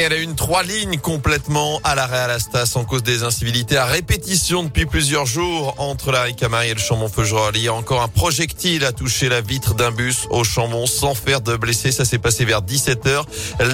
Et elle a une trois lignes complètement à l'arrêt à la Stas en cause des incivilités à répétition depuis plusieurs jours entre la Ricamari et le Chambon-Feugerolles. Il y a encore un projectile à toucher la vitre d'un bus au Chambon sans faire de blessés. Ça s'est passé vers 17h.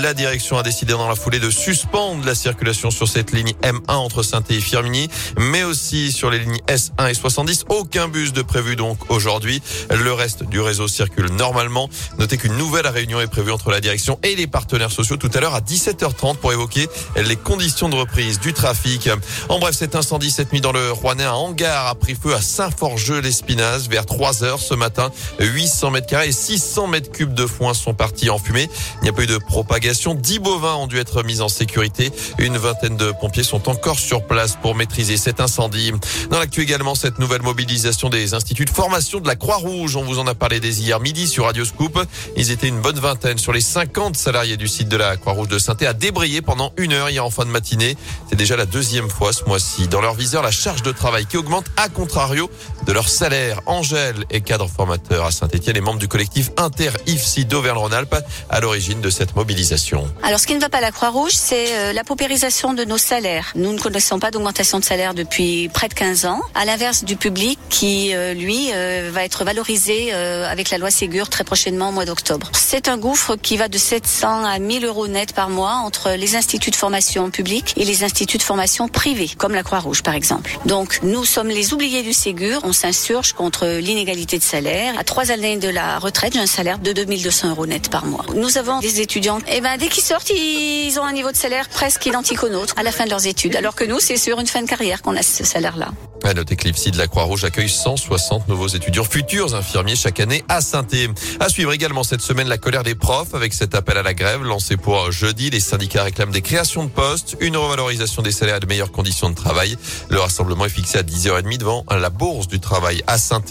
La direction a décidé dans la foulée de suspendre la circulation sur cette ligne M1 entre saint et Firminy, mais aussi sur les lignes S1 et 70. Aucun bus de prévu donc aujourd'hui. Le reste du réseau circule normalement. Notez qu'une nouvelle réunion est prévue entre la direction et les partenaires sociaux tout à l'heure à 17h 30 pour évoquer les conditions de reprise du trafic. En bref, cet incendie cette nuit dans le Rouennais, un hangar a pris feu à Saint-Forgeux-l'Espinasse vers 3 heures ce matin. 800 mètres carrés et 600 mètres cubes de foin sont partis en fumée. Il n'y a pas eu de propagation. 10 bovins ont dû être mis en sécurité. Une vingtaine de pompiers sont encore sur place pour maîtriser cet incendie. Dans l'actu également, cette nouvelle mobilisation des instituts de formation de la Croix-Rouge. On vous en a parlé dès hier midi sur Radio Scoop. Ils étaient une bonne vingtaine sur les 50 salariés du site de la Croix-Rouge de saint à débrayé pendant une heure hier en fin de matinée. C'est déjà la deuxième fois ce mois-ci. Dans leur viseur, la charge de travail qui augmente à contrario de leur salaire. Angèle est cadre formateur à Saint-Etienne et membre du collectif Inter-IFSI d'Auvergne-Rhône-Alpes à l'origine de cette mobilisation. Alors ce qui ne va pas à la Croix-Rouge, c'est euh, la paupérisation de nos salaires. Nous ne connaissons pas d'augmentation de salaire depuis près de 15 ans, à l'inverse du public qui, euh, lui, euh, va être valorisé avec la loi Ségur très prochainement au mois d'octobre. C'est un gouffre qui va de 700 à 1000 euros net par mois entre les instituts de formation publics et les instituts de formation privés, comme la Croix-Rouge par exemple. Donc nous sommes les oubliés du Ségur, on s'insurge contre l'inégalité de salaire. À trois années de la retraite, j'ai un salaire de 2200 euros net par mois. Nous avons des étudiants, et eh ben dès qu'ils sortent, ils ont un niveau de salaire presque identique au nôtre à la fin de leurs études, alors que nous, c'est sur une fin de carrière qu'on a ce salaire-là. Noter que de la Croix-Rouge accueille 160 nouveaux étudiants futurs infirmiers chaque année à saint -Thé. À suivre également cette semaine la colère des profs avec cet appel à la grève lancé pour jeudi. Les syndicats réclament des créations de postes, une revalorisation des salaires et de meilleures conditions de travail. Le rassemblement est fixé à 10h30 devant la Bourse du Travail à saint.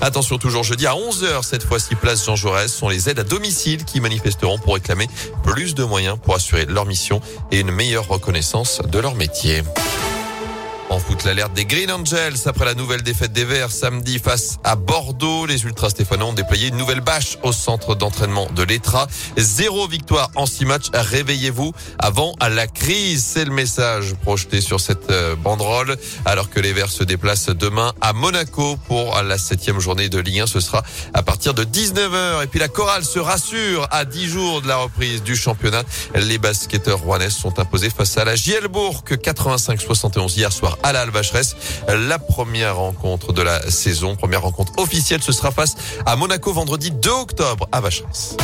Attention toujours jeudi à 11h cette fois-ci place Jean Jaurès sont les aides à domicile qui manifesteront pour réclamer plus de moyens pour assurer leur mission et une meilleure reconnaissance de leur métier. En foot, l'alerte des Green Angels après la nouvelle défaite des Verts samedi face à Bordeaux. Les Ultras stéphanois ont déployé une nouvelle bâche au centre d'entraînement de l'Etra. Zéro victoire en six matchs. Réveillez-vous avant la crise. C'est le message projeté sur cette euh, banderole. Alors que les Verts se déplacent demain à Monaco pour la septième journée de Ligue 1. Ce sera à partir de 19h. Et puis la chorale se rassure à 10 jours de la reprise du championnat. Les basketteurs rouennais sont imposés face à la Gielbourg 85-71 hier soir à la Alvacheresse. La première rencontre de la saison, première rencontre officielle, ce sera face à Monaco vendredi 2 octobre à Vacheresse.